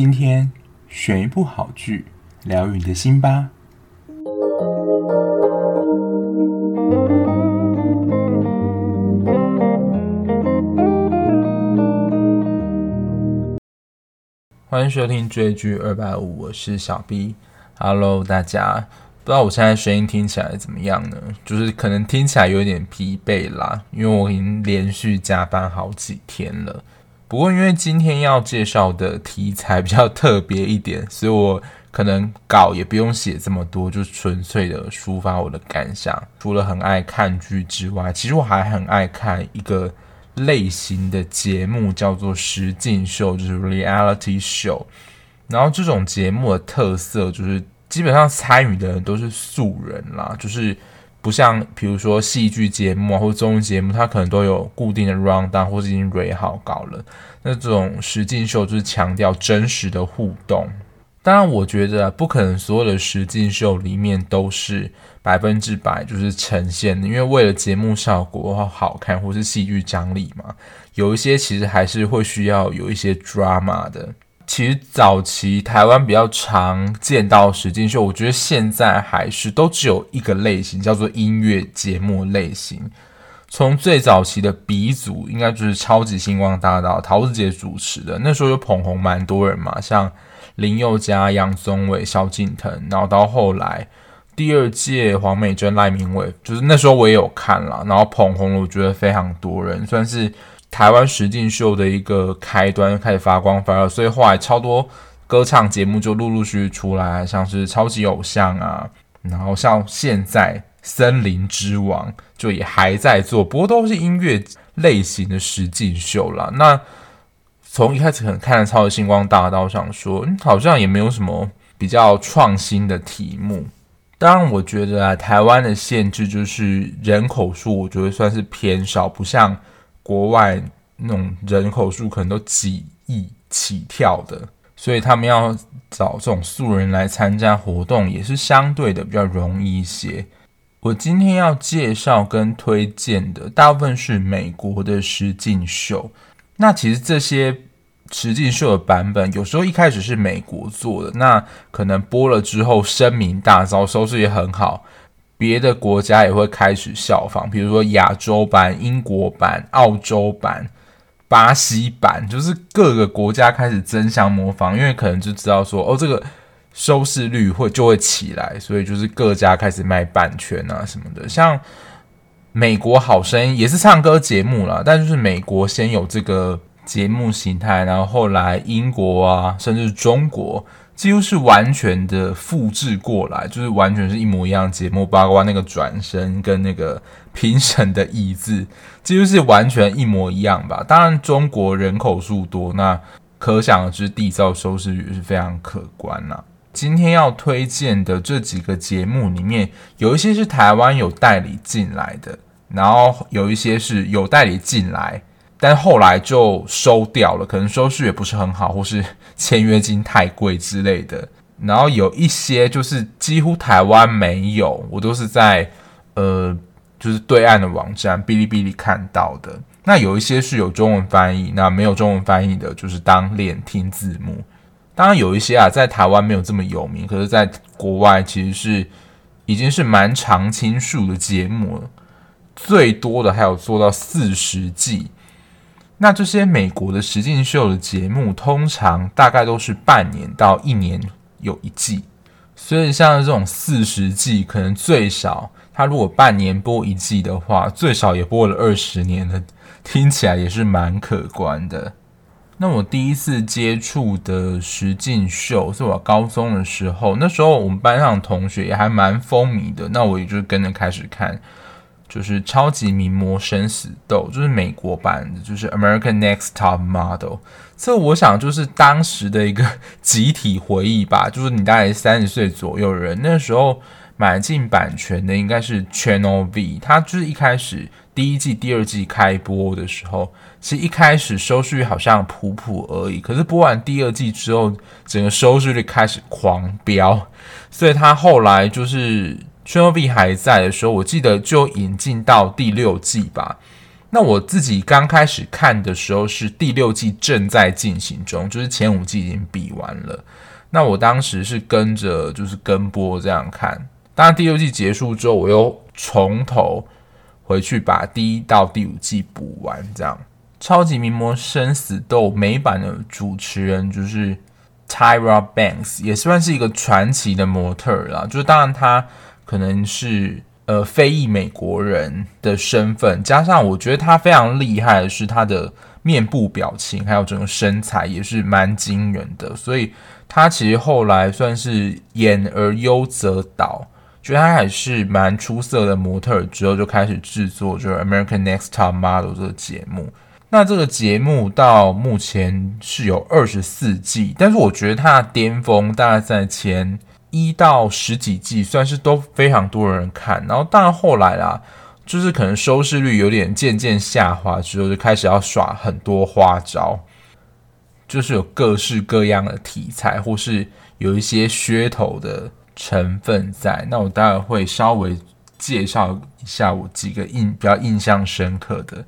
今天选一部好剧，疗愈你的心吧。欢迎收听追剧二百五，我是小 B。Hello，大家，不知道我现在声音听起来怎么样呢？就是可能听起来有点疲惫啦，因为我已经连续加班好几天了。不过，因为今天要介绍的题材比较特别一点，所以我可能稿也不用写这么多，就纯粹的抒发我的感想。除了很爱看剧之外，其实我还很爱看一个类型的节目，叫做实境秀，就是 reality show。然后这种节目的特色就是，基本上参与的人都是素人啦，就是。不像比如说戏剧节目啊，或综艺节目，它可能都有固定的 round down，或是已经 ready 好稿了。那种实境秀就是强调真实的互动。当然，我觉得不可能所有的实境秀里面都是百分之百就是呈现的，因为为了节目效果好看，或是戏剧张力嘛，有一些其实还是会需要有一些 drama 的。其实早期台湾比较常见到实境秀，我觉得现在还是都只有一个类型，叫做音乐节目类型。从最早期的鼻祖，应该就是超级星光大道，陶子姐主持的，那时候就捧红蛮多人嘛，像林宥嘉、杨宗纬、萧敬腾，然后到后来第二届黄美珍、赖明伟，就是那时候我也有看了，然后捧红了，我觉得非常多人，算是。台湾实境秀的一个开端开始发光发热，所以后来超多歌唱节目就陆陆续续出来，像是超级偶像啊，然后像现在森林之王就也还在做，不过都是音乐类型的实境秀啦。那从一开始可能看了超级星光大道，想说，嗯，好像也没有什么比较创新的题目。当然，我觉得啊，台湾的限制就是人口数，我觉得算是偏少，不像。国外那种人口数可能都几亿起跳的，所以他们要找这种素人来参加活动也是相对的比较容易一些。我今天要介绍跟推荐的大部分是美国的实境秀。那其实这些实境秀的版本有时候一开始是美国做的，那可能播了之后声名大噪，收视也很好。别的国家也会开始效仿，比如说亚洲版、英国版、澳洲版、巴西版，就是各个国家开始争相模仿，因为可能就知道说，哦，这个收视率会就会起来，所以就是各家开始卖版权啊什么的。像美国好声音也是唱歌节目啦，但就是美国先有这个节目形态，然后后来英国啊，甚至中国。几乎是完全的复制过来，就是完全是一模一样节目，包括那个转身跟那个评审的椅子，几乎是完全一模一样吧。当然，中国人口数多，那可想而知，缔造收视率是非常可观呐。今天要推荐的这几个节目里面，有一些是台湾有代理进来的，然后有一些是有代理进来。但后来就收掉了，可能收视也不是很好，或是签约金太贵之类的。然后有一些就是几乎台湾没有，我都是在呃，就是对岸的网站哔哩哔哩看到的。那有一些是有中文翻译，那没有中文翻译的，就是当练听字幕。当然有一些啊，在台湾没有这么有名，可是在国外其实是已经是蛮常青树的节目了。最多的还有做到四十季。那这些美国的实境秀的节目，通常大概都是半年到一年有一季，所以像这种四十季，可能最少，他如果半年播一季的话，最少也播了二十年了，听起来也是蛮可观的。那我第一次接触的实境秀是我高中的时候，那时候我们班上同学也还蛮风靡的，那我也就跟着开始看。就是超级名模生死斗，就是美国版的，就是 American Next Top Model。这我想就是当时的一个 集体回忆吧。就是你大概三十岁左右人，那时候买进版权的应该是 Channel V。它就是一开始第一季、第二季开播的时候，其实一开始收视率好像普普而已。可是播完第二季之后，整个收视率开始狂飙，所以它后来就是。Channel V 还在的时候，我记得就引进到第六季吧。那我自己刚开始看的时候是第六季正在进行中，就是前五季已经比完了。那我当时是跟着就是跟播这样看，当然第六季结束之后，我又从头回去把第一到第五季补完。这样，《超级名模生死斗》美版的主持人就是 Tyra Banks，也算是一个传奇的模特啦。就是当然他可能是。呃，非裔美国人的身份，加上我觉得他非常厉害的是他的面部表情，还有整个身材也是蛮惊人的。所以他其实后来算是演而优则导，觉得他还是蛮出色的模特。之后就开始制作就是《American Next Top Model》这个节目。那这个节目到目前是有二十四季，但是我觉得它的巅峰大概在前。一到十几季算是都非常多人看，然后当然后来啦，就是可能收视率有点渐渐下滑之后，就开始要耍很多花招，就是有各式各样的题材，或是有一些噱头的成分在。那我待会会稍微介绍一下我几个印比较印象深刻的。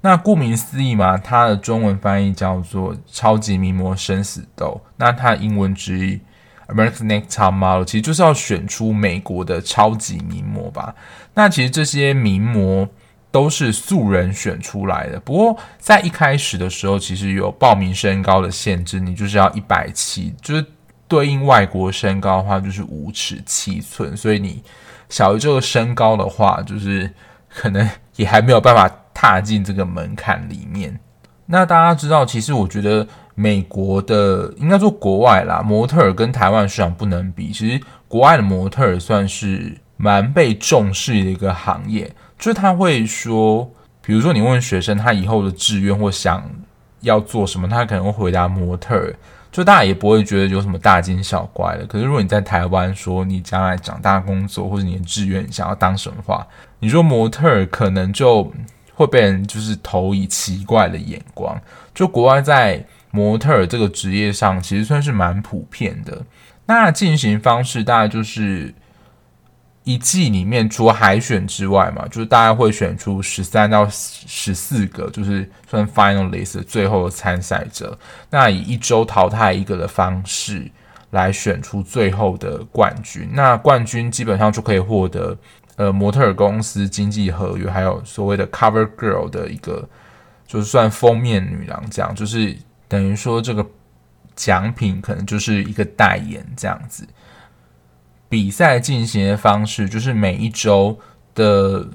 那顾名思义嘛，它的中文翻译叫做《超级名模生死斗》，那它英文直译。America's Next Top Model 其实就是要选出美国的超级名模吧。那其实这些名模都是素人选出来的。不过在一开始的时候，其实有报名身高的限制，你就是要一百七，就是对应外国身高的话就是五尺七寸。所以你小于这个身高的话，就是可能也还没有办法踏进这个门槛里面。那大家知道，其实我觉得。美国的应该说国外啦，模特儿跟台湾市场不能比。其实国外的模特儿算是蛮被重视的一个行业，就是他会说，比如说你问学生他以后的志愿或想要做什么，他可能会回答模特儿，就大家也不会觉得有什么大惊小怪的。可是如果你在台湾说你将来长大工作或者你的志愿想要当什么话，你说模特儿可能就会被人就是投以奇怪的眼光。就国外在。模特儿这个职业上其实算是蛮普遍的。那进行方式大概就是一季里面除了海选之外嘛，就是大概会选出十三到十四个，就是算 finalist 最后的参赛者。那以一周淘汰一个的方式来选出最后的冠军。那冠军基本上就可以获得呃模特儿公司经纪合约，还有所谓的 cover girl 的一个，就是算封面女郎这样，就是。等于说，这个奖品可能就是一个代言这样子。比赛进行的方式就是每一周的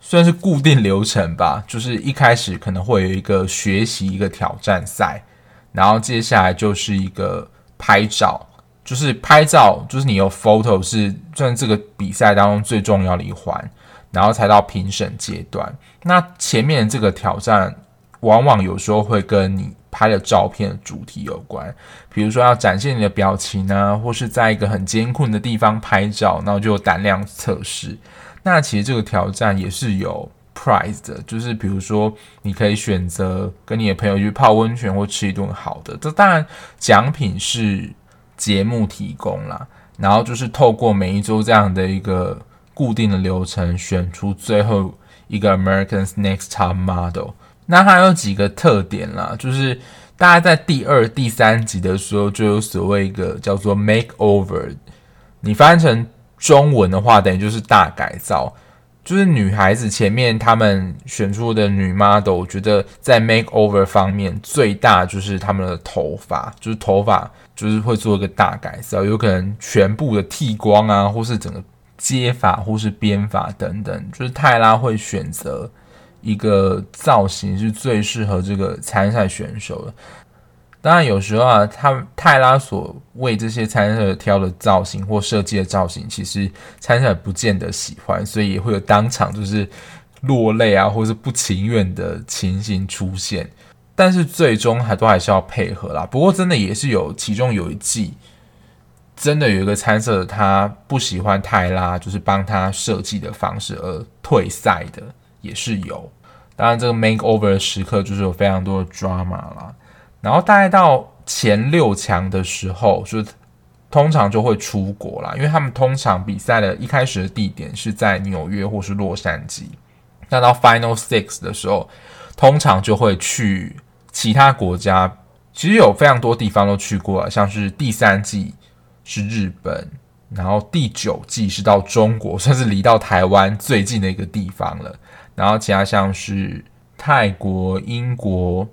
算是固定流程吧，就是一开始可能会有一个学习一个挑战赛，然后接下来就是一个拍照，就是拍照，就是你有 photo 是算这个比赛当中最重要的一环，然后才到评审阶段。那前面这个挑战往往有时候会跟你。拍的照片主题有关，比如说要展现你的表情啊，或是在一个很艰困的地方拍照，然后就有胆量测试。那其实这个挑战也是有 prize 的，就是比如说你可以选择跟你的朋友去泡温泉或吃一顿好的。这当然奖品是节目提供啦，然后就是透过每一周这样的一个固定的流程，选出最后一个 America's Next Top Model。那它有几个特点啦，就是大家在第二、第三集的时候就有所谓一个叫做 makeover，你翻译成中文的话，等于就是大改造。就是女孩子前面他们选出的女 model，我觉得在 makeover 方面最大就是他们的头发，就是头发就是会做一个大改造，有可能全部的剃光啊，或是整个接发，或是编发等等。就是泰拉会选择。一个造型是最适合这个参赛选手的。当然，有时候啊，他泰拉所为这些参赛者挑的造型或设计的造型，其实参赛不见得喜欢，所以也会有当场就是落泪啊，或是不情愿的情形出现。但是最终还都还是要配合啦。不过真的也是有，其中有一季真的有一个参赛者他不喜欢泰拉，就是帮他设计的方式而退赛的。也是有，当然这个 makeover 的时刻就是有非常多的 drama 啦。然后大概到前六强的时候，就通常就会出国啦，因为他们通常比赛的一开始的地点是在纽约或是洛杉矶。那到 Final Six 的时候，通常就会去其他国家。其实有非常多地方都去过了，像是第三季是日本，然后第九季是到中国，算是离到台湾最近的一个地方了。然后其他像是泰国、英国、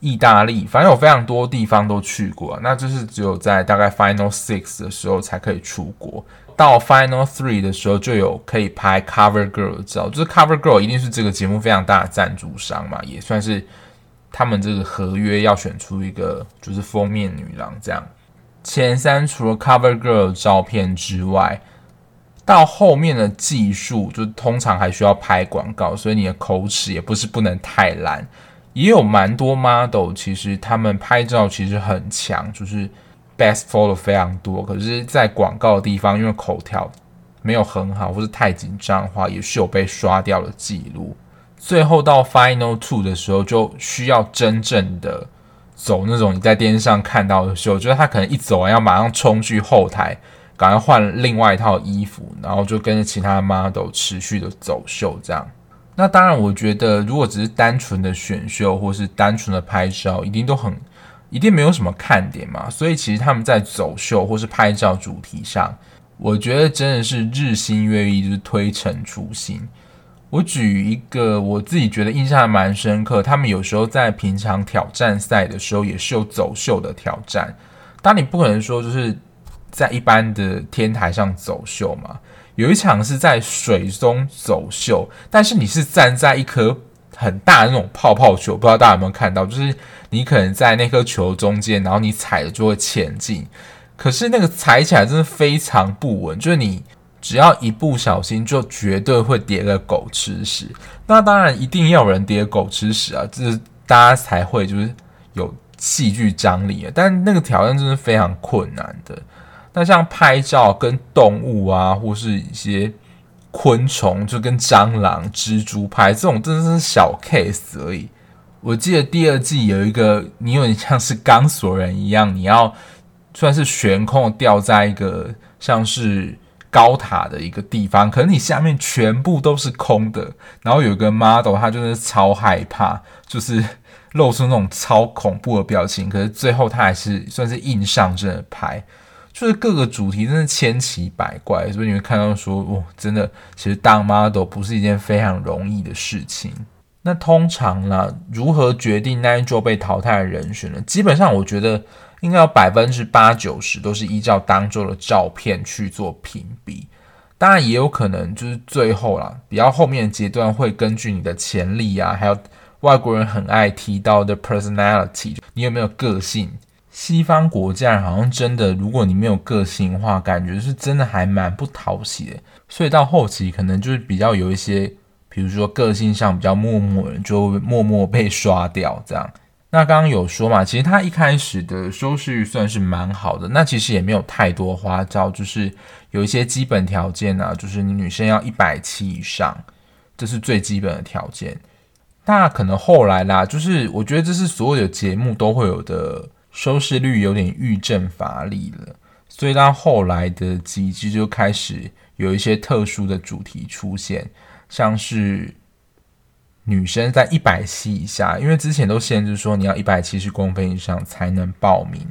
意大利，反正有非常多地方都去过。那就是只有在大概 Final Six 的时候才可以出国。到 Final Three 的时候，就有可以拍 Cover Girl 的照，就是 Cover Girl 一定是这个节目非常大的赞助商嘛，也算是。他们这个合约要选出一个就是封面女郎这样，前三除了 cover girl 照片之外，到后面的技术就通常还需要拍广告，所以你的口齿也不是不能太烂。也有蛮多 model 其实他们拍照其实很强，就是 best photo 非常多，可是，在广告的地方因为口条没有很好，或是太紧张的话，也是有被刷掉的记录。最后到 Final Two 的时候，就需要真正的走那种你在电视上看到的秀，就是他可能一走完要马上冲去后台，赶快换另外一套衣服，然后就跟着其他 model 持续的走秀这样。那当然，我觉得如果只是单纯的选秀或是单纯的拍照，一定都很一定没有什么看点嘛。所以其实他们在走秀或是拍照主题上，我觉得真的是日新月异，就是推陈出新。我举一个我自己觉得印象还蛮深刻，他们有时候在平常挑战赛的时候也是有走秀的挑战。当你不可能说就是在一般的天台上走秀嘛，有一场是在水中走秀，但是你是站在一颗很大的那种泡泡球，不知道大家有没有看到？就是你可能在那颗球中间，然后你踩了就会前进，可是那个踩起来真的非常不稳，就是你。只要一不小心，就绝对会跌个狗吃屎。那当然一定要有人跌狗吃屎啊，这是大家才会就是有戏剧张力啊。但那个挑战真的非常困难的。那像拍照跟动物啊，或是一些昆虫，就跟蟑螂、蜘蛛拍这种，真的是小 case 而已。我记得第二季有一个，你有点像是钢索人一样，你要算是悬空吊在一个像是。高塔的一个地方，可能你下面全部都是空的，然后有一个 model，他就是超害怕，就是露出那种超恐怖的表情，可是最后他还是算是硬上阵的拍，就是各个主题真的千奇百怪，所以你会看到说，哦，真的，其实当 model 不是一件非常容易的事情。那通常呢，如何决定那一周被淘汰的人选呢？基本上我觉得。应该有百分之八九十都是依照当周的照片去做评比，当然也有可能就是最后啦，比较后面的阶段会根据你的潜力啊，还有外国人很爱提到的 personality，你有没有个性？西方国家好像真的，如果你没有个性化，感觉是真的还蛮不讨喜的。所以到后期可能就是比较有一些，比如说个性上比较默默的，就默默被刷掉这样。那刚刚有说嘛，其实他一开始的收视率算是蛮好的，那其实也没有太多花招，就是有一些基本条件啊，就是你女生要一百七以上，这是最基本的条件。那可能后来啦，就是我觉得这是所有的节目都会有的收视率有点欲振乏力了，所以到后来的几季就开始有一些特殊的主题出现，像是。女生在一百七以下，因为之前都限制说你要一百七十公分以上才能报名，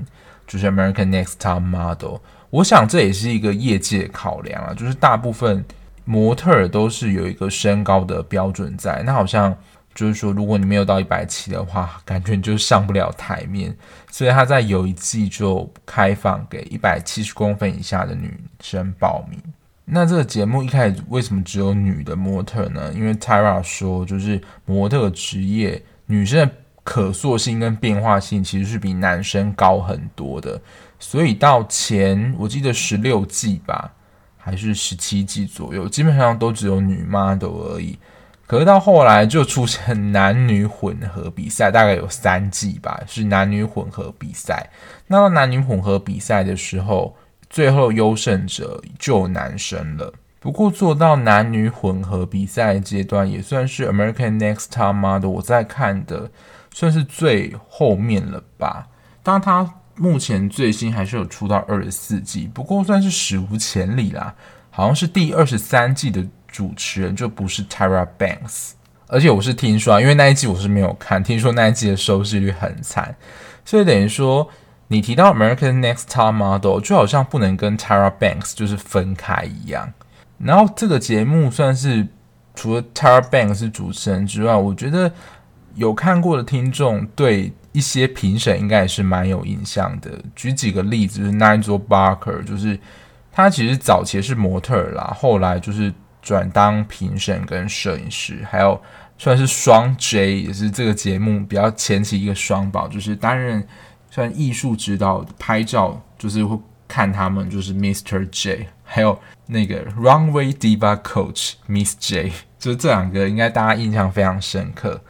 就是 American Next Top Model。我想这也是一个业界考量啊，就是大部分模特儿都是有一个身高的标准在。那好像就是说，如果你没有到一百七的话，感觉你就上不了台面。所以他在有一季就开放给一百七十公分以下的女生报名。那这个节目一开始为什么只有女的模特呢？因为 Tyra 说，就是模特职业女生的可塑性跟变化性其实是比男生高很多的，所以到前我记得十六季吧，还是十七季左右，基本上都只有女 model 而已。可是到后来就出现男女混合比赛，大概有三季吧，是男女混合比赛。那到男女混合比赛的时候。最后优胜者就男生了。不过做到男女混合比赛阶段，也算是 American Next Top Model 我在看的，算是最后面了吧。当，他目前最新还是有出到二十四季，不过算是史无前例啦。好像是第二十三季的主持人就不是 Tara Banks，而且我是听说，因为那一季我是没有看，听说那一季的收视率很惨，所以等于说你提到 American Next Top Model，就好像不能跟 Tara Banks 就是分开一样。然后这个节目算是除了 Tara Banks 是主持人之外，我觉得有看过的听众对一些评审应该也是蛮有印象的。举几个例子，就是 Nigel Barker，就是他其实早期是模特啦，后来就是转当评审跟摄影师，还有算是双 J，也是这个节目比较前期一个双宝，就是担任算艺术指导、拍照，就是会看他们就是 Mr. J，还有那个 Runway Diva Coach Miss J，就是这两个应该大家印象非常深刻，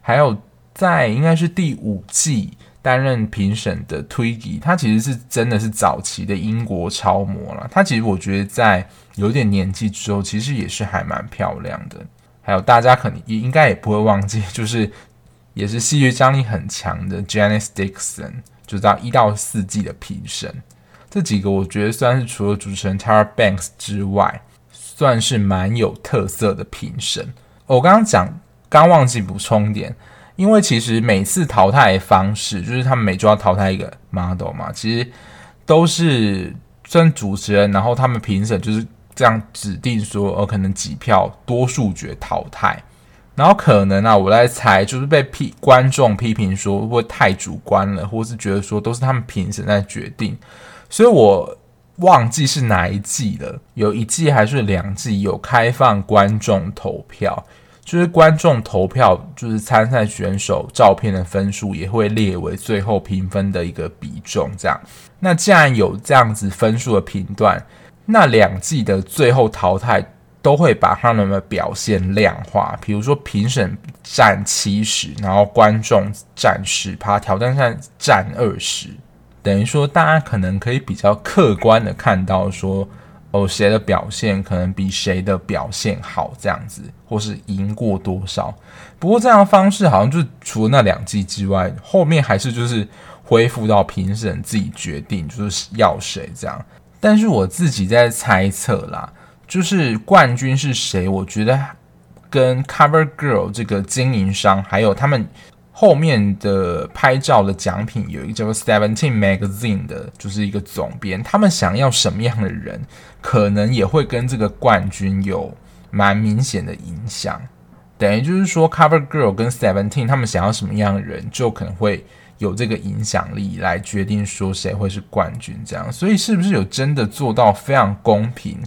还有。在应该是第五季担任评审的 Twiggy，他其实是真的是早期的英国超模了。他其实我觉得在有点年纪之后，其实也是还蛮漂亮的。还有大家可能也应该也不会忘记，就是也是戏剧张力很强的 Janice Dixon，就到一到四季的评审。这几个我觉得算是除了主持人 Tara Banks 之外，算是蛮有特色的评审。我刚刚讲，刚忘记补充点。因为其实每次淘汰的方式，就是他们每周要淘汰一个 model 嘛，其实都是算主持人，然后他们评审就是这样指定说，呃，可能几票多数决淘汰，然后可能啊，我在猜，就是被批观众批评说会不会太主观了，或是觉得说都是他们评审在决定，所以我忘记是哪一季了，有一季还是两季有开放观众投票。就是观众投票，就是参赛选手照片的分数也会列为最后评分的一个比重。这样，那既然有这样子分数的评断，那两季的最后淘汰都会把他们的表现量化。比如说评审占七十，然后观众占十趴，挑战赛占二十，等于说大家可能可以比较客观的看到说。哦，谁的表现可能比谁的表现好，这样子，或是赢过多少？不过这样的方式好像就除了那两季之外，后面还是就是恢复到评审自己决定，就是要谁这样。但是我自己在猜测啦，就是冠军是谁？我觉得跟 Cover Girl 这个经营商还有他们。后面的拍照的奖品有一个叫做 Seventeen Magazine 的，就是一个总编，他们想要什么样的人，可能也会跟这个冠军有蛮明显的影响。等于就是说，Cover Girl 跟 Seventeen 他们想要什么样的人，就可能会有这个影响力来决定说谁会是冠军。这样，所以是不是有真的做到非常公平？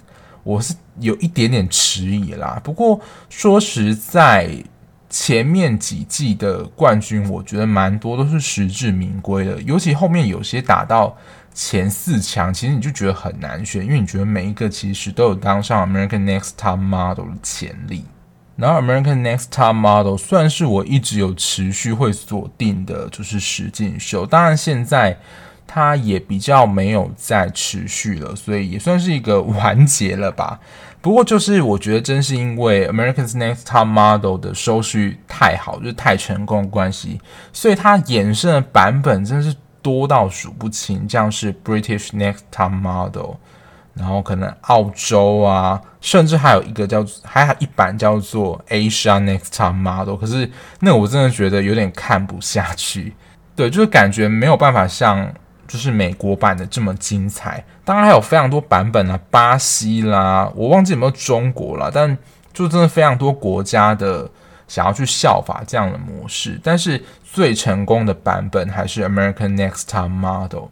我是有一点点迟疑啦。不过说实在。前面几季的冠军，我觉得蛮多都是实至名归的，尤其后面有些打到前四强，其实你就觉得很难选，因为你觉得每一个其实都有当上 American Next Top Model 的潜力。然后 American Next Top Model 算是我一直有持续会锁定的，就是实境秀。当然现在它也比较没有再持续了，所以也算是一个完结了吧。不过就是我觉得，真是因为 America's Next Top Model 的收视太好，就是太成功的关系，所以它衍生的版本真是多到数不清。像是 British Next Top Model，然后可能澳洲啊，甚至还有一个叫还有一版叫做 Asia Next Top Model，可是那我真的觉得有点看不下去。对，就是感觉没有办法像。就是美国版的这么精彩，当然还有非常多版本啊，巴西啦，我忘记有没有中国啦，但就真的非常多国家的想要去效法这样的模式，但是最成功的版本还是 American Next Top Model。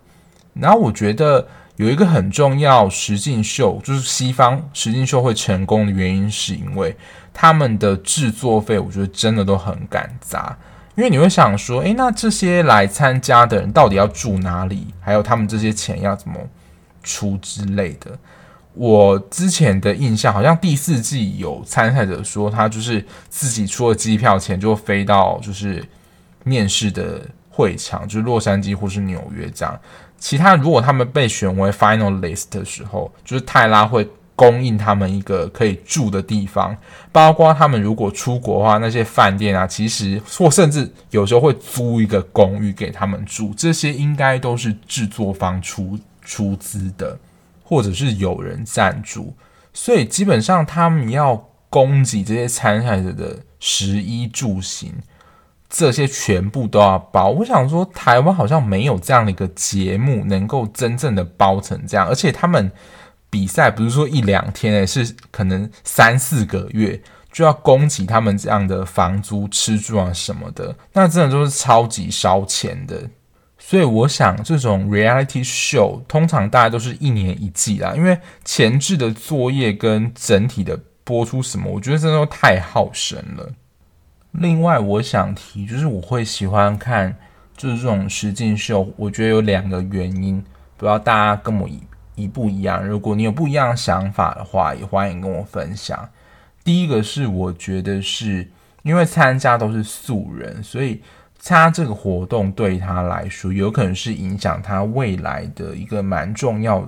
然后我觉得有一个很重要，实境秀就是西方实境秀会成功的原因，是因为他们的制作费，我觉得真的都很敢砸。因为你会想说，诶，那这些来参加的人到底要住哪里？还有他们这些钱要怎么出之类的。我之前的印象好像第四季有参赛者说，他就是自己出了机票钱就飞到就是面试的会场，就是洛杉矶或是纽约这样。其他如果他们被选为 final list 的时候，就是泰拉会。供应他们一个可以住的地方，包括他们如果出国的话，那些饭店啊，其实或甚至有时候会租一个公寓给他们住，这些应该都是制作方出出资的，或者是有人赞助，所以基本上他们要供给这些参赛者的食衣住行，这些全部都要包。我想说，台湾好像没有这样的一个节目能够真正的包成这样，而且他们比赛不是说一两天诶，是可能三四个月就要供给他们这样的房租、吃住啊什么的，那真的都是超级烧钱的。所以我想，这种 reality show 通常大概都是一年一季啦，因为前置的作业跟整体的播出什么，我觉得真的都太耗神了。另外，我想提就是我会喜欢看就是这种实境秀，我觉得有两个原因，不知道大家跟我一一不一样。如果你有不一样的想法的话，也欢迎跟我分享。第一个是我觉得是因为参加都是素人，所以。参加这个活动对他来说，有可能是影响他未来的一个蛮重要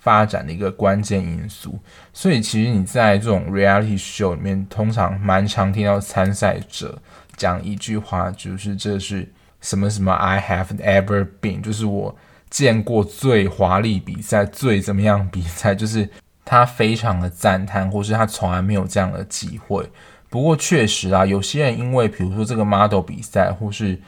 发展的一个关键因素。所以，其实你在这种 reality show 里面，通常蛮常听到参赛者讲一句话，就是这是什么什么 I have ever been，就是我见过最华丽比赛、最怎么样比赛，就是他非常的赞叹，或是他从来没有这样的机会。不过确实啊，有些人因为比如说这个 model 比赛，或是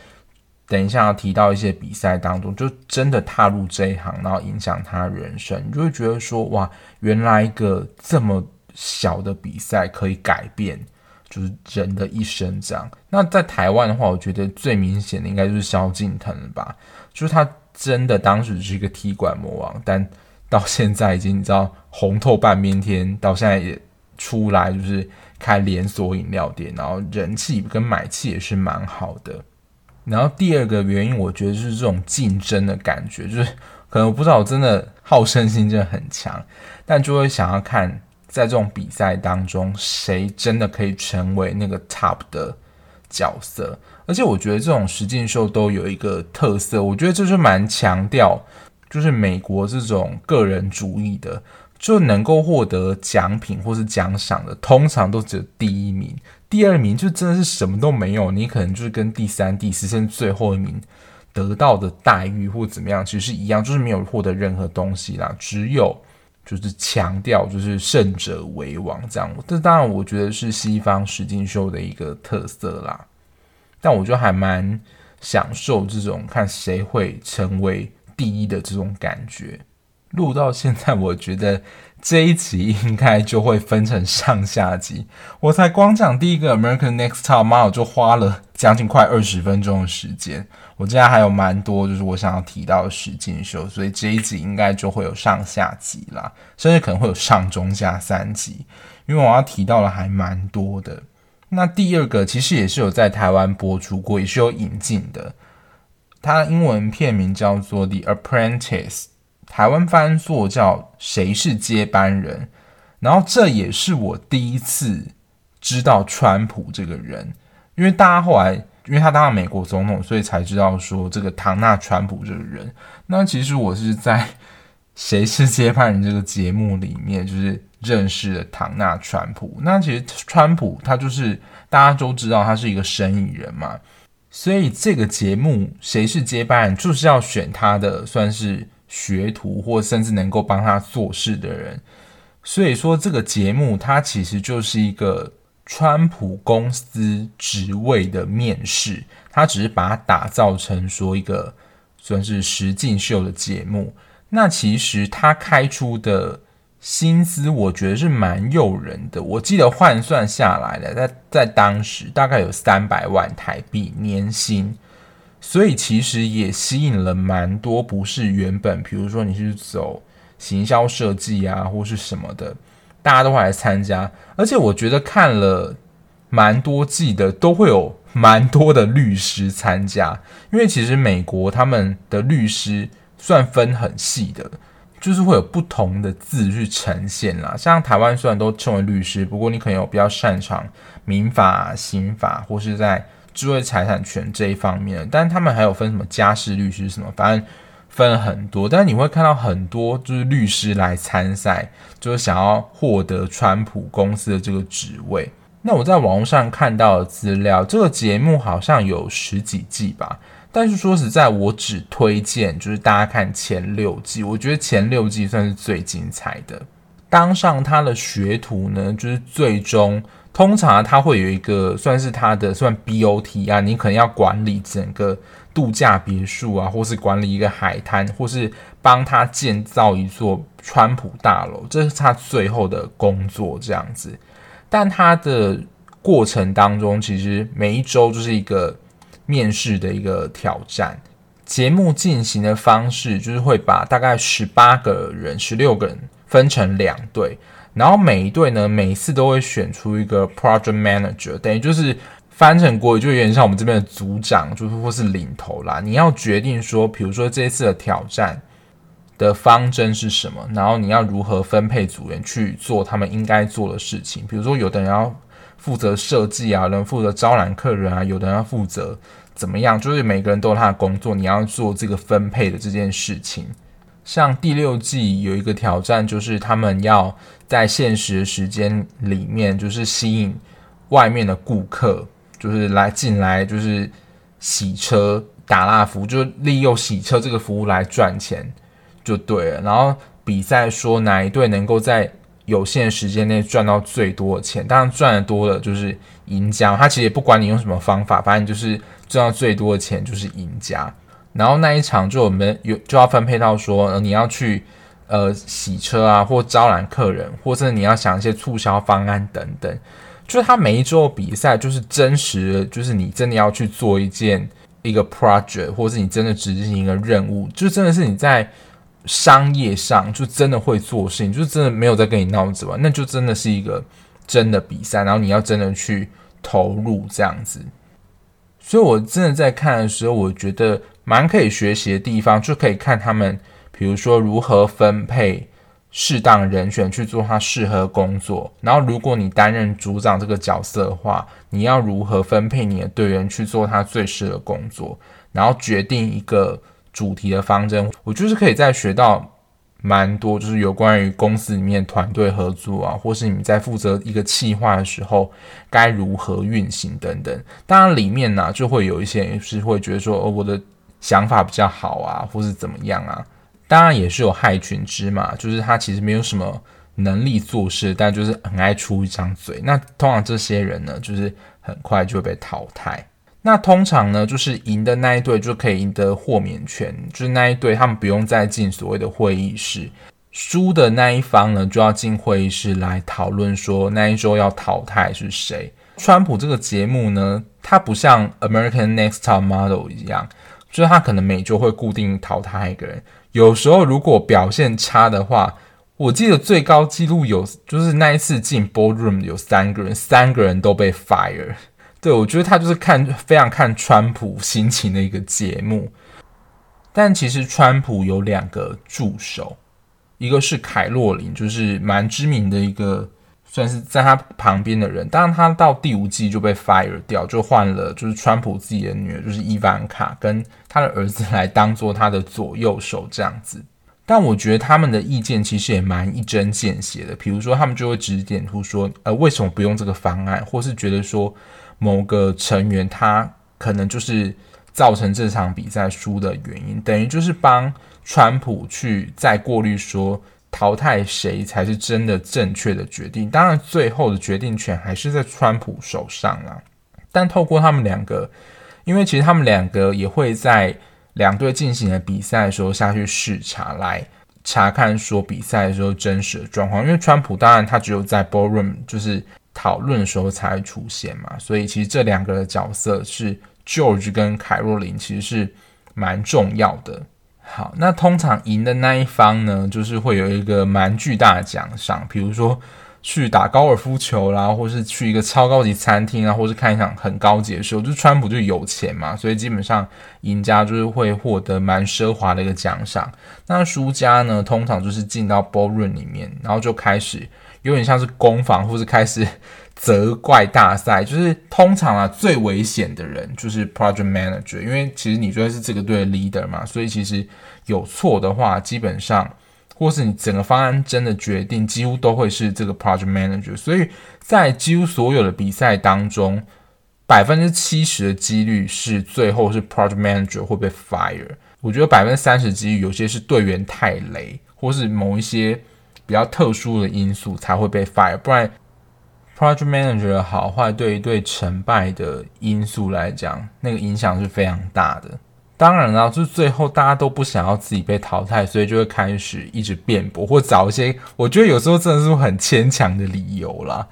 等一下要提到一些比赛当中，就真的踏入这一行，然后影响他人生，你就会觉得说哇，原来一个这么小的比赛可以改变就是人的一生这样。那在台湾的话，我觉得最明显的应该就是萧敬腾了吧，就是他真的当时是一个踢馆魔王，但到现在已经你知道红透半边天，到现在也出来就是。开连锁饮料店，然后人气跟买气也是蛮好的。然后第二个原因，我觉得就是这种竞争的感觉，就是可能我不知道，我真的好胜心真的很强，但就会想要看在这种比赛当中，谁真的可以成为那个 top 的角色。而且我觉得这种实境秀都有一个特色，我觉得就是蛮强调，就是美国这种个人主义的。就能够获得奖品或是奖赏的，通常都只有第一名，第二名就真的是什么都没有。你可能就是跟第三、第四甚至最后一名得到的待遇或怎么样，其实是一样，就是没有获得任何东西啦。只有就是强调就是胜者为王这样。这当然我觉得是西方实境秀的一个特色啦。但我觉得还蛮享受这种看谁会成为第一的这种感觉。录到现在，我觉得这一集应该就会分成上下集。我才光讲第一个 American Next Top Model 就花了将近快二十分钟的时间。我接下来还有蛮多就是我想要提到的实境秀，所以这一集应该就会有上下集啦，甚至可能会有上中下三集，因为我要提到的还蛮多的。那第二个其实也是有在台湾播出过，也是有引进的，它英文片名叫做《The Apprentice》。台湾翻作叫《谁是接班人》，然后这也是我第一次知道川普这个人，因为大家后来因为他当了美国总统，所以才知道说这个唐纳川普这个人。那其实我是在《谁是接班人》这个节目里面，就是认识了唐纳川普。那其实川普他就是大家都知道他是一个生意人嘛，所以这个节目《谁是接班人》就是要选他的，算是。学徒或甚至能够帮他做事的人，所以说这个节目它其实就是一个川普公司职位的面试，他只是把它打造成说一个算是实境秀的节目。那其实他开出的薪资，我觉得是蛮诱人的。我记得换算下来的，在在当时大概有三百万台币年薪。所以其实也吸引了蛮多，不是原本，比如说你是走行销设计啊，或是什么的，大家都会来参加。而且我觉得看了蛮多季的，都会有蛮多的律师参加，因为其实美国他们的律师算分很细的，就是会有不同的字去呈现啦。像台湾虽然都称为律师，不过你可能有比较擅长民法、刑法，或是在。智慧财产权这一方面，但他们还有分什么家事律师什么，反正分很多。但是你会看到很多就是律师来参赛，就是想要获得川普公司的这个职位。那我在网络上看到的资料，这个节目好像有十几季吧。但是说实在，我只推荐就是大家看前六季，我觉得前六季算是最精彩的。当上他的学徒呢，就是最终通常他会有一个算是他的算 BOT 啊，你可能要管理整个度假别墅啊，或是管理一个海滩，或是帮他建造一座川普大楼，这是他最后的工作这样子。但他的过程当中，其实每一周就是一个面试的一个挑战。节目进行的方式就是会把大概十八个人、十六个人分成两队，然后每一队呢，每一次都会选出一个 project manager，等于就是翻成国语就有点像我们这边的组长，就是或是领头啦。你要决定说，比如说这一次的挑战的方针是什么，然后你要如何分配组员去做他们应该做的事情。比如说，有的人要负责设计啊，有人负责招揽客人啊，有的人要负责。怎么样？就是每个人都有他的工作，你要做这个分配的这件事情。像第六季有一个挑战，就是他们要在限时的时间里面，就是吸引外面的顾客，就是来进来，就是洗车打蜡服务，就利用洗车这个服务来赚钱就对了。然后比赛说哪一队能够在有限时间内赚到最多的钱，当然赚的多的就是赢家。他其实也不管你用什么方法，反正就是。赚到最多的钱就是赢家，然后那一场就我们有就要分配到说，你要去呃洗车啊，或招揽客人，或者你要想一些促销方案等等。就是他每一周比赛就是真实，就是你真的要去做一件一个 project，或是你真的执行一个任务，就真的是你在商业上就真的会做事情，就真的没有在跟你闹着玩，那就真的是一个真的比赛，然后你要真的去投入这样子。所以，我真的在看的时候，我觉得蛮可以学习的地方，就可以看他们，比如说如何分配适当人选去做他适合工作。然后，如果你担任组长这个角色的话，你要如何分配你的队员去做他最适合工作，然后决定一个主题的方针。我就是可以再学到。蛮多，就是有关于公司里面团队合作啊，或是你在负责一个企划的时候，该如何运行等等。当然里面呢、就会有一些是会觉得说，哦，我的想法比较好啊，或是怎么样啊。当然也是有害群之马，就是他其实没有什么能力做事，但就是很爱出一张嘴。那通常这些人呢，就是很快就会被淘汰。那通常呢，就是赢的那一队就可以赢得豁免权，就是那一队他们不用再进所谓的会议室，输的那一方呢就要进会议室来讨论说那一周要淘汰是谁。川普这个节目呢，它不像 American Next Top Model 一样，就是他可能每周会固定淘汰一个人，有时候如果表现差的话，我记得最高纪录有就是那一次进 Boardroom 有三个人，三个人都被 fire。对，我觉得他就是看非常看川普心情的一个节目，但其实川普有两个助手，一个是凯洛琳，就是蛮知名的一个，算是在他旁边的人。当然，他到第五季就被 fire 掉，就换了就是川普自己的女儿，就是伊凡卡跟他的儿子来当做他的左右手这样子。但我觉得他们的意见其实也蛮一针见血的，比如说他们就会指点出说，呃，为什么不用这个方案，或是觉得说。某个成员他可能就是造成这场比赛输的原因，等于就是帮川普去再过滤说淘汰谁才是真的正确的决定。当然，最后的决定权还是在川普手上啦。但透过他们两个，因为其实他们两个也会在两队进行的比赛的时候下去视察，来查看说比赛的时候真实的状况。因为川普当然他只有在 ballroom 就是。讨论的时候才会出现嘛，所以其实这两个的角色是 George 跟凯若琳，其实是蛮重要的。好，那通常赢的那一方呢，就是会有一个蛮巨大的奖赏，比如说去打高尔夫球啦，或是去一个超高级餐厅啊，或是看一场很高级的秀。就川普就有钱嘛，所以基本上赢家就是会获得蛮奢华的一个奖赏。那输家呢，通常就是进到 ballroom 里面，然后就开始。有点像是攻防，或是开始责怪大赛。就是通常啊，最危险的人就是 project manager，因为其实你觉得是这个队的 leader 嘛，所以其实有错的话，基本上或是你整个方案真的决定，几乎都会是这个 project manager。所以在几乎所有的比赛当中，百分之七十的几率是最后是 project manager 会被 fire。我觉得百分之三十几率有些是队员太雷，或是某一些。比较特殊的因素才会被 fire，不然 project manager 的好坏对于对成败的因素来讲，那个影响是非常大的。当然了，就是最后大家都不想要自己被淘汰，所以就会开始一直辩驳，或找一些我觉得有时候真的是很牵强的理由啦。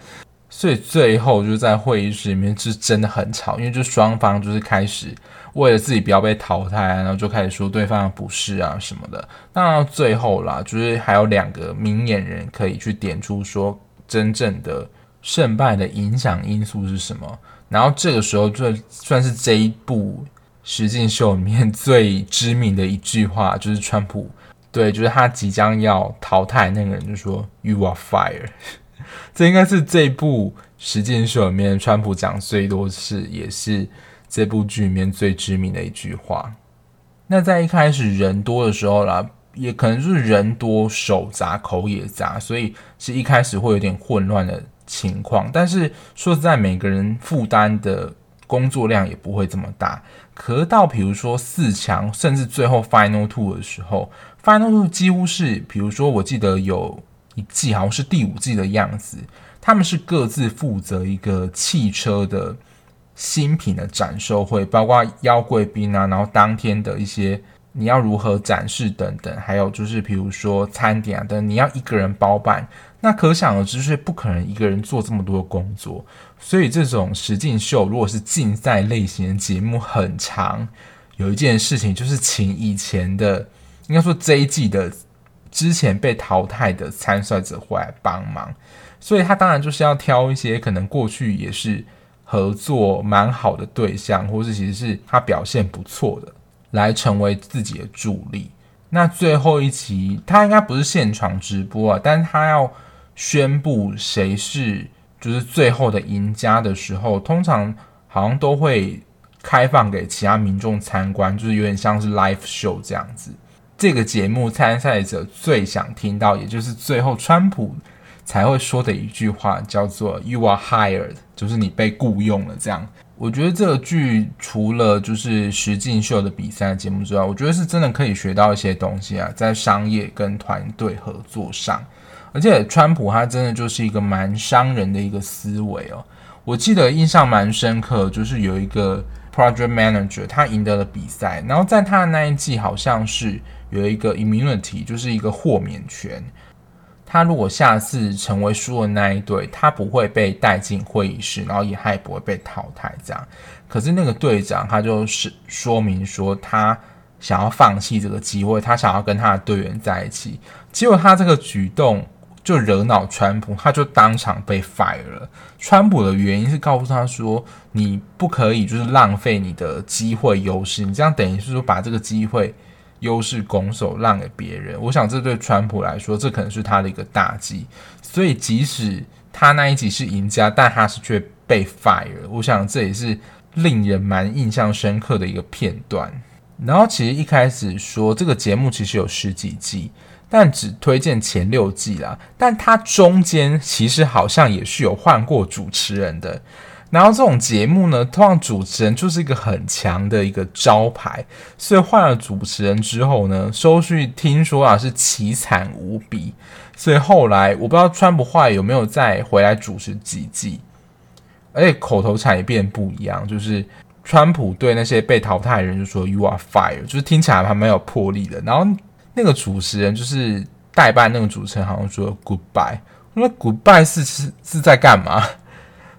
所以最后就是在会议室里面是真的很吵，因为就双方就是开始为了自己不要被淘汰，然后就开始说对方的不是啊什么的。那最后啦，就是还有两个明眼人可以去点出说真正的胜败的影响因素是什么。然后这个时候就算是这一部实境秀里面最知名的一句话，就是川普对，就是他即将要淘汰那个人就说 “You are fired”。这应该是这部实境秀里面川普讲最多次，也是这部剧里面最知名的一句话。那在一开始人多的时候啦，也可能就是人多手杂口也杂，所以是一开始会有点混乱的情况。但是说实在，每个人负担的工作量也不会这么大。可到比如说四强，甚至最后 Final Two 的时候，Final Two 几乎是，比如说我记得有。一季好像是第五季的样子，他们是各自负责一个汽车的新品的展售会，包括邀贵宾啊，然后当天的一些你要如何展示等等，还有就是比如说餐点啊等，你要一个人包办，那可想而知是不可能一个人做这么多工作，所以这种实境秀如果是竞赛类型的节目很长，有一件事情就是请以前的，应该说这一季的。之前被淘汰的参赛者回来帮忙，所以他当然就是要挑一些可能过去也是合作蛮好的对象，或是其实是他表现不错的，来成为自己的助力。那最后一期他应该不是现场直播啊，但是他要宣布谁是就是最后的赢家的时候，通常好像都会开放给其他民众参观，就是有点像是 live show 这样子。这个节目参赛者最想听到，也就是最后川普才会说的一句话，叫做 “You are hired”，就是你被雇用了。这样，我觉得这个剧除了就是实境秀的比赛节目之外，我觉得是真的可以学到一些东西啊，在商业跟团队合作上。而且川普他真的就是一个蛮伤人的一个思维哦。我记得印象蛮深刻，就是有一个 project manager，他赢得了比赛，然后在他的那一季好像是。有一个 immunity，就是一个豁免权。他如果下次成为输的那一队，他不会被带进会议室，然后也还不会被淘汰。这样，可是那个队长他就是说明说，他想要放弃这个机会，他想要跟他的队员在一起。结果他这个举动就惹恼川普，他就当场被 fire 了。川普的原因是告诉他说，你不可以就是浪费你的机会优势，你这样等于是说把这个机会。优势拱手让给别人，我想这对川普来说，这可能是他的一个大忌。所以即使他那一集是赢家，但他是却被 fire。我想这也是令人蛮印象深刻的一个片段。然后其实一开始说这个节目其实有十几季，但只推荐前六季啦。但它中间其实好像也是有换过主持人的。然后这种节目呢，通常主持人就是一个很强的一个招牌，所以换了主持人之后呢，收视听说啊是凄惨无比。所以后来我不知道川普坏有没有再回来主持几季，而且口头禅也变不一样，就是川普对那些被淘汰的人就说 “You are fired”，就是听起来还蛮有魄力的。然后那个主持人就是代班那个主持人好像说 “Goodbye”，我说 “Goodbye” 是是是在干嘛？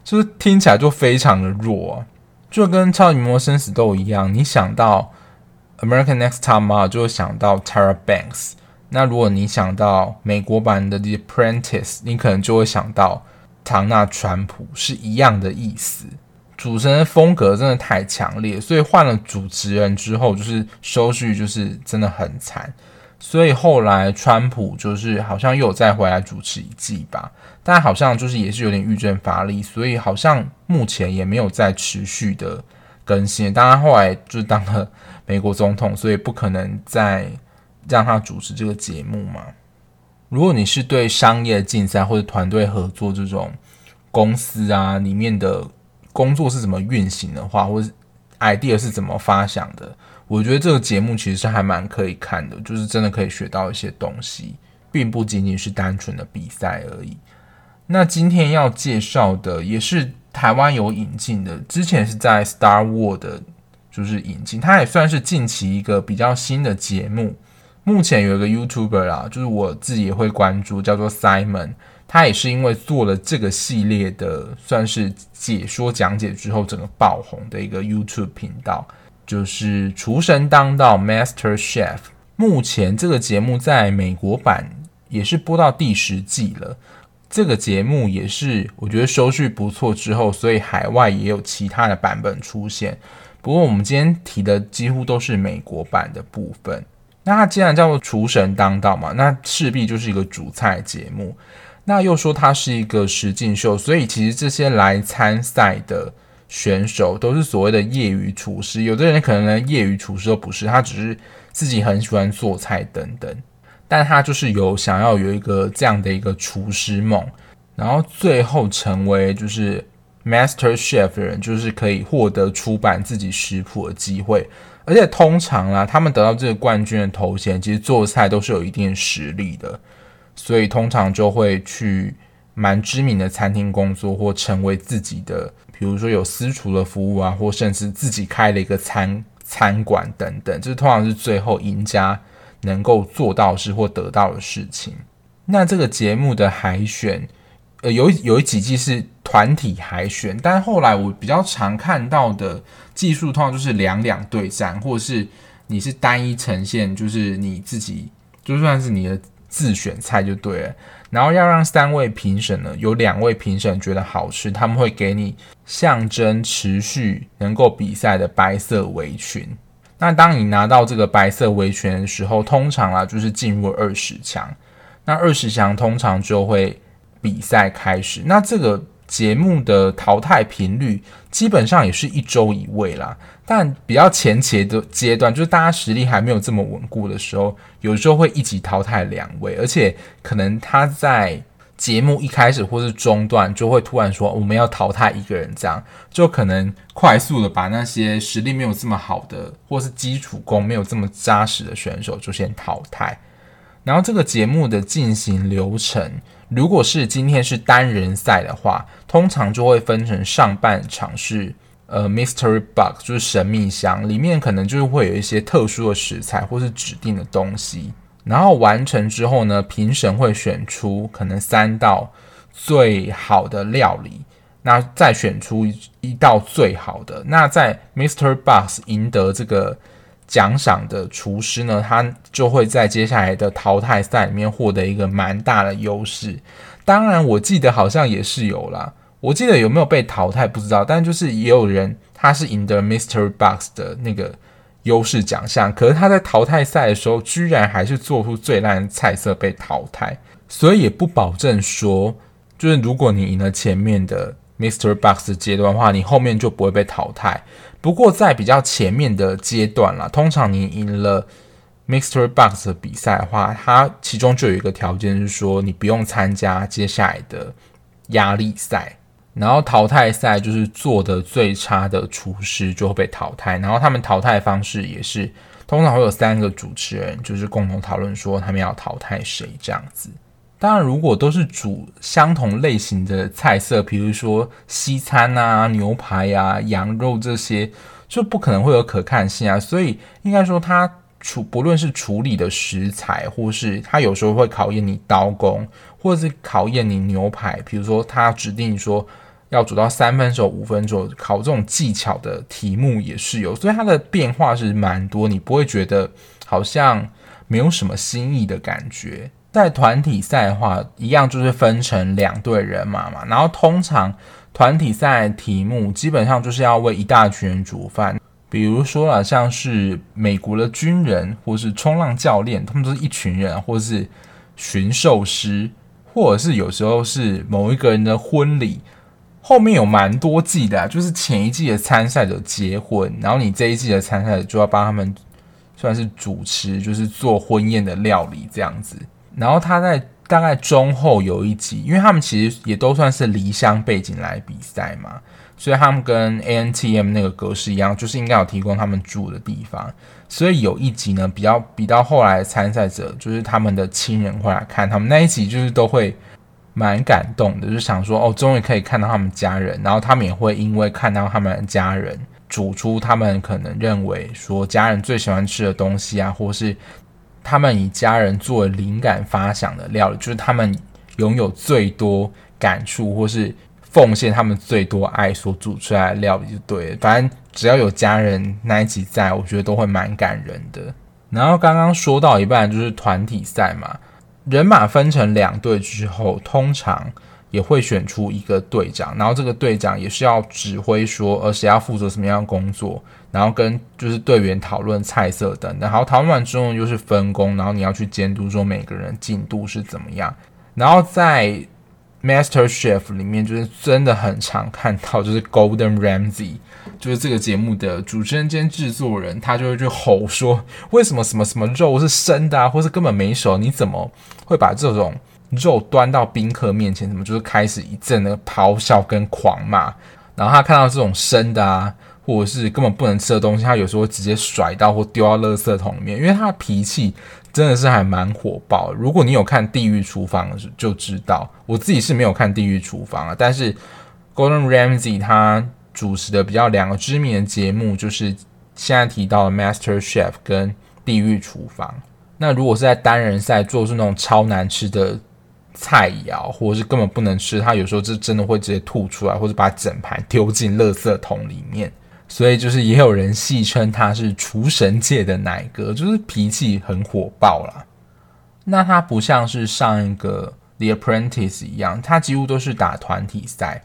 就是听起来就非常的弱，就跟超级名模生死斗一样。你想到 American Next Top Model，就会想到 Tara Banks。那如果你想到美国版的 The Apprentice，你可能就会想到唐纳川普，是一样的意思。主持人风格真的太强烈，所以换了主持人之后，就是收视就是真的很惨。所以后来川普就是好像又有再回来主持一季吧。但好像就是也是有点欲振乏力，所以好像目前也没有再持续的更新。当然后来就是当了美国总统，所以不可能再让他主持这个节目嘛。如果你是对商业竞赛或者团队合作这种公司啊里面的工作是怎么运行的话，或者 idea 是怎么发想的，我觉得这个节目其实是还蛮可以看的，就是真的可以学到一些东西。并不仅仅是单纯的比赛而已。那今天要介绍的也是台湾有引进的，之前是在 Star World 的，就是引进，它也算是近期一个比较新的节目。目前有一个 YouTuber 啊，就是我自己也会关注，叫做 Simon，他也是因为做了这个系列的，算是解说讲解之后，整个爆红的一个 YouTube 频道，就是厨神当道 Master Chef。目前这个节目在美国版也是播到第十季了，这个节目也是我觉得收视不错之后，所以海外也有其他的版本出现。不过我们今天提的几乎都是美国版的部分。那它既然叫做厨神当道嘛，那势必就是一个主菜节目。那又说它是一个实境秀，所以其实这些来参赛的选手都是所谓的业余厨师。有的人可能连业余厨师都不是，他只是自己很喜欢做菜等等。但他就是有想要有一个这样的一个厨师梦，然后最后成为就是 Master Chef 人，就是可以获得出版自己食谱的机会。而且通常啦，他们得到这个冠军的头衔，其实做菜都是有一定实力的，所以通常就会去蛮知名的餐厅工作，或成为自己的，比如说有私厨的服务啊，或甚至自己开了一个餐餐馆等等，这通常是最后赢家能够做到事或得到的事情。那这个节目的海选。呃，有有几季是团体海选，但后来我比较常看到的技术，通常就是两两对战，或者是你是单一呈现，就是你自己就算是你的自选菜就对了。然后要让三位评审呢，有两位评审觉得好吃，他们会给你象征持续能够比赛的白色围裙。那当你拿到这个白色围裙的时候，通常啊就是进入二十强。那二十强通常就会。比赛开始，那这个节目的淘汰频率基本上也是一周一位啦。但比较前期的阶段，就是大家实力还没有这么稳固的时候，有时候会一起淘汰两位，而且可能他在节目一开始或是中段就会突然说我们要淘汰一个人，这样就可能快速的把那些实力没有这么好的，或是基础功没有这么扎实的选手就先淘汰。然后这个节目的进行流程，如果是今天是单人赛的话，通常就会分成上半场是呃 Mystery Box，就是神秘箱，里面可能就是会有一些特殊的食材或是指定的东西。然后完成之后呢，评审会选出可能三道最好的料理，那再选出一道最好的。那在 Mystery Box 赢得这个。奖赏的厨师呢，他就会在接下来的淘汰赛里面获得一个蛮大的优势。当然，我记得好像也是有啦，我记得有没有被淘汰不知道，但就是也有人他是赢得 Mystery Box 的那个优势奖项，可是他在淘汰赛的时候居然还是做出最烂的菜色被淘汰，所以也不保证说，就是如果你赢了前面的 Mystery Box 阶段的话，你后面就不会被淘汰。不过在比较前面的阶段啦，通常你赢了 Mystery Box 的比赛的话，它其中就有一个条件是说，你不用参加接下来的压力赛。然后淘汰赛就是做的最差的厨师就会被淘汰。然后他们淘汰方式也是，通常会有三个主持人，就是共同讨论说他们要淘汰谁这样子。当然，如果都是煮相同类型的菜色，比如说西餐啊、牛排啊、羊肉这些，就不可能会有可看性啊。所以应该说，它处不论是处理的食材，或是它有时候会考验你刀工，或者是考验你牛排。比如说，它指定说要煮到三分熟、五分熟，考这种技巧的题目也是有。所以它的变化是蛮多，你不会觉得好像没有什么新意的感觉。在团体赛的话，一样就是分成两队人马嘛。然后通常团体赛题目基本上就是要为一大群人煮饭。比如说啊，像是美国的军人，或是冲浪教练，他们都是一群人，或是驯兽师，或者是有时候是某一个人的婚礼。后面有蛮多季的，就是前一季的参赛者结婚，然后你这一季的参赛者就要帮他们算是主持，就是做婚宴的料理这样子。然后他在大概中后有一集，因为他们其实也都算是离乡背景来比赛嘛，所以他们跟 ANTM 那个格式一样，就是应该有提供他们住的地方。所以有一集呢，比较比到后来参赛者，就是他们的亲人会来看他们那一集，就是都会蛮感动的，就想说哦，终于可以看到他们家人，然后他们也会因为看到他们的家人煮出他们可能认为说家人最喜欢吃的东西啊，或是他们以家人作为灵感发想的料理，就是他们拥有最多感触或是。奉献他们最多爱所煮出来的料理就对了，反正只要有家人那一集在，我觉得都会蛮感人的。然后刚刚说到一半就是团体赛嘛，人马分成两队之后，通常也会选出一个队长，然后这个队长也是要指挥说，而谁要负责什么样的工作，然后跟就是队员讨论菜色等等。然后讨论完之后就是分工，然后你要去监督说每个人进度是怎么样，然后在。Master Chef 里面就是真的很常看到，就是 Golden Ramsay，就是这个节目的主持人兼制作人，他就会去吼说：为什么什么什么肉是生的啊，或是根本没熟？你怎么会把这种肉端到宾客面前？怎么就是开始一阵的咆哮跟狂骂？然后他看到这种生的啊，或者是根本不能吃的东西，他有时候直接甩到或丢到垃圾桶里面，因为他的脾气。真的是还蛮火爆。如果你有看《地狱厨房》就知道，我自己是没有看《地狱厨房》啊。但是 Gordon Ramsay 他主持的比较两个知名的节目，就是现在提到的 Master Chef 跟《地狱厨房》。那如果是在单人赛做出那种超难吃的菜肴，或者是根本不能吃，他有时候就真的会直接吐出来，或者把整盘丢进垃圾桶里面。所以就是也有人戏称他是厨神界的奶哥，就是脾气很火爆啦。那他不像是上一个 The Apprentice 一样，他几乎都是打团体赛。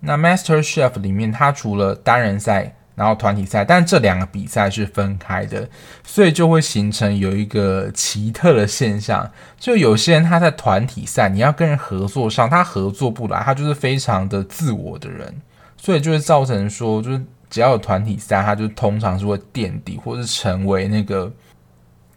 那 Master Chef 里面，他除了单人赛，然后团体赛，但这两个比赛是分开的，所以就会形成有一个奇特的现象，就有些人他在团体赛，你要跟人合作上，他合作不来，他就是非常的自我的人，所以就会造成说，就是。只要有团体赛，他就通常是会垫底，或是成为那个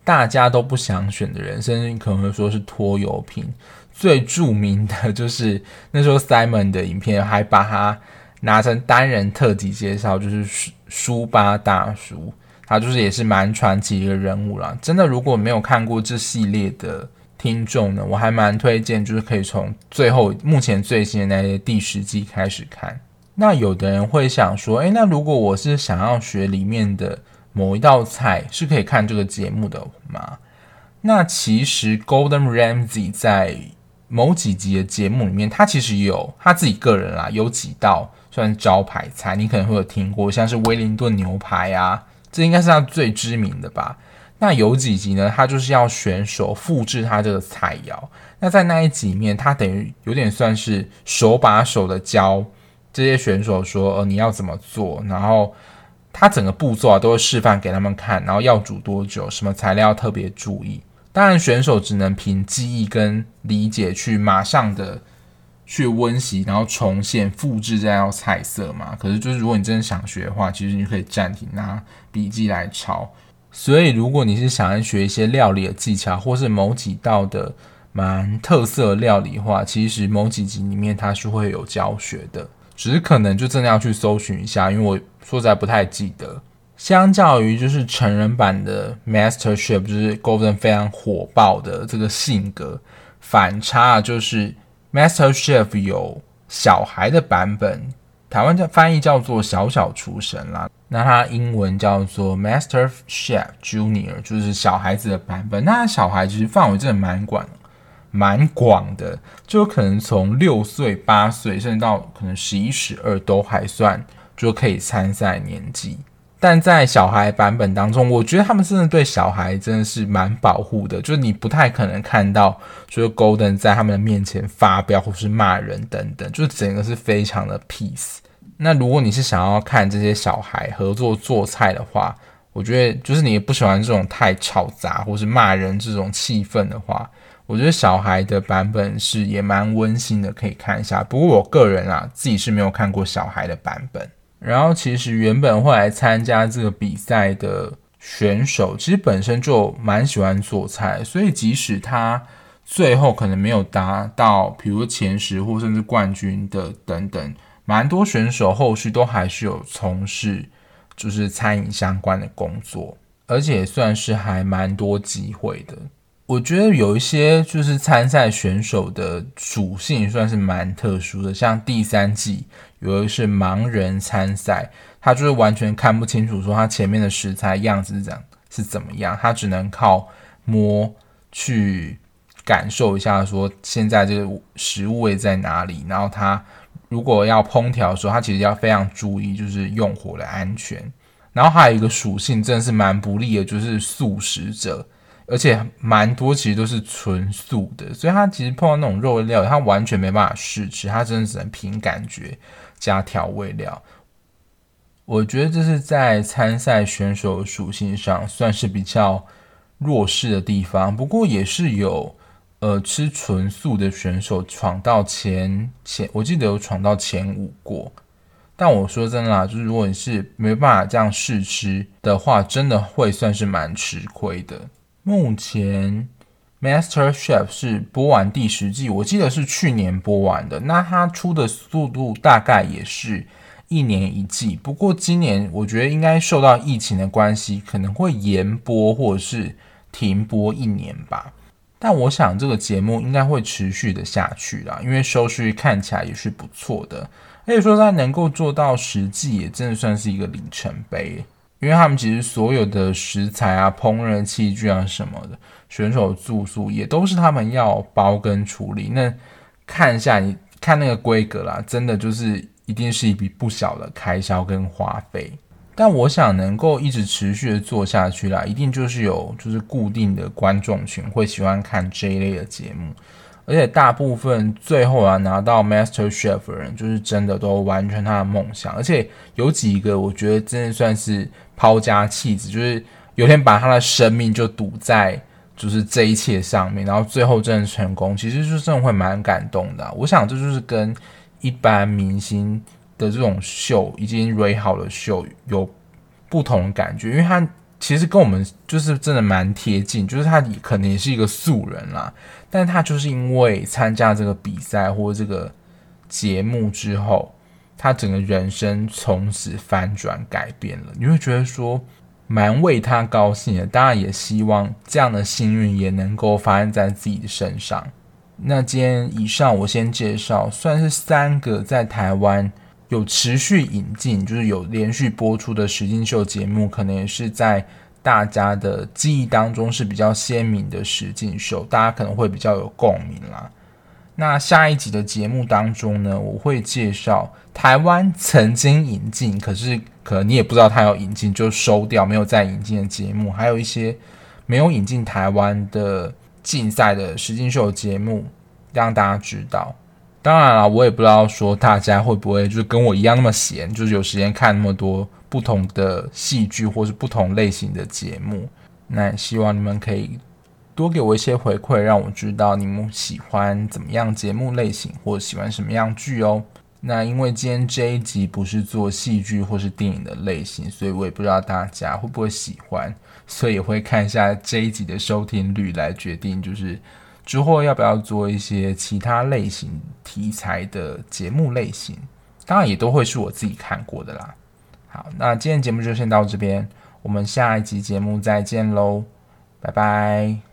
大家都不想选的人，甚至可能会说是拖油瓶。最著名的就是那时候 Simon 的影片，还把他拿成单人特辑介绍，就是书书吧大叔，他就是也是蛮传奇一个人物啦。真的，如果没有看过这系列的听众呢，我还蛮推荐，就是可以从最后目前最新的那些第十季开始看。那有的人会想说，诶，那如果我是想要学里面的某一道菜，是可以看这个节目的吗？那其实 Golden Ramsey 在某几集的节目里面，他其实有他自己个人啦，有几道算招牌菜，你可能会有听过，像是威灵顿牛排啊，这应该是他最知名的吧。那有几集呢，他就是要选手复制他这个菜肴。那在那一集里面，他等于有点算是手把手的教。这些选手说：“呃，你要怎么做？然后他整个步骤啊，都会示范给他们看。然后要煮多久，什么材料要特别注意。当然，选手只能凭记忆跟理解去马上的去温习，然后重现复制这道菜色嘛。可是，就是如果你真的想学的话，其实你可以暂停拿笔记来抄。所以，如果你是想要学一些料理的技巧，或是某几道的蛮特色料理的话，其实某几集里面它是会有教学的。”只是可能就真的要去搜寻一下，因为我说实在不太记得。相较于就是成人版的 Master Chef，就是 Golden 非常火爆的这个性格，反差就是 Master Chef 有小孩的版本，台湾叫翻译叫做小小厨神啦，那它英文叫做 Master Chef Junior，就是小孩子的版本。那小孩其实范围真的蛮广。蛮广的，就可能从六岁、八岁，甚至到可能十一、十二都还算就可以参赛年纪。但在小孩版本当中，我觉得他们真的对小孩真的是蛮保护的，就是你不太可能看到，就是 Golden 在他们的面前发飙或是骂人等等，就整个是非常的 peace。那如果你是想要看这些小孩合作做菜的话，我觉得就是你也不喜欢这种太吵杂或是骂人这种气氛的话。我觉得小孩的版本是也蛮温馨的，可以看一下。不过我个人啊，自己是没有看过小孩的版本。然后其实原本会来参加这个比赛的选手，其实本身就蛮喜欢做菜，所以即使他最后可能没有达到，比如前十或甚至冠军的等等蛮多选手后续都还是有从事就是餐饮相关的工作，而且算是还蛮多机会的。我觉得有一些就是参赛选手的属性算是蛮特殊的，像第三季有一个是盲人参赛，他就是完全看不清楚说他前面的食材样子是怎是怎么样，他只能靠摸去感受一下说现在这个食物位在哪里，然后他。如果要烹调的时候，他其实要非常注意，就是用火的安全。然后还有一个属性，真的是蛮不利的，就是素食者，而且蛮多其实都是纯素的，所以他其实碰到那种肉料，他完全没办法试吃，他真的只能凭感觉加调味料。我觉得这是在参赛选手属性上算是比较弱势的地方，不过也是有。呃，吃纯素的选手闯到前前，我记得有闯到前五过。但我说真的啦，就是如果你是没办法这样试吃的话，真的会算是蛮吃亏的。目前 Master Chef 是播完第十季，我记得是去年播完的。那它出的速度大概也是一年一季，不过今年我觉得应该受到疫情的关系，可能会延播或者是停播一年吧。但我想这个节目应该会持续的下去啦，因为收视率看起来也是不错的。可以说它能够做到十季，也真的算是一个里程碑。因为他们其实所有的食材啊、烹饪器具啊什么的，选手住宿也都是他们要包跟处理。那看一下，你看那个规格啦，真的就是一定是一笔不小的开销跟花费。但我想能够一直持续的做下去啦，一定就是有就是固定的观众群会喜欢看这一类的节目，而且大部分最后啊拿到 Master Chef 的人，就是真的都完成他的梦想，而且有几个我觉得真的算是抛家弃子，就是有天把他的生命就赌在就是这一切上面，然后最后真的成功，其实就真的会蛮感动的。我想这就是跟一般明星。的这种秀已经 r 好了，秀有不同的感觉，因为他其实跟我们就是真的蛮贴近，就是他可能也是一个素人啦，但他就是因为参加这个比赛或这个节目之后，他整个人生从此翻转改变了，你会觉得说蛮为他高兴的，当然也希望这样的幸运也能够发生在自己的身上。那今天以上我先介绍，算是三个在台湾。有持续引进，就是有连续播出的实境秀节目，可能也是在大家的记忆当中是比较鲜明的实境秀，大家可能会比较有共鸣啦。那下一集的节目当中呢，我会介绍台湾曾经引进，可是可能你也不知道它要引进就收掉，没有再引进的节目，还有一些没有引进台湾的竞赛的实境秀节目，让大家知道。当然了，我也不知道说大家会不会就是跟我一样那么闲，就是有时间看那么多不同的戏剧或是不同类型的节目。那希望你们可以多给我一些回馈，让我知道你们喜欢怎么样节目类型，或者喜欢什么样剧哦。那因为今天这一集不是做戏剧或是电影的类型，所以我也不知道大家会不会喜欢，所以也会看一下这一集的收听率来决定，就是。之后要不要做一些其他类型题材的节目类型？当然也都会是我自己看过的啦。好，那今天节目就先到这边，我们下一集节目再见喽，拜拜。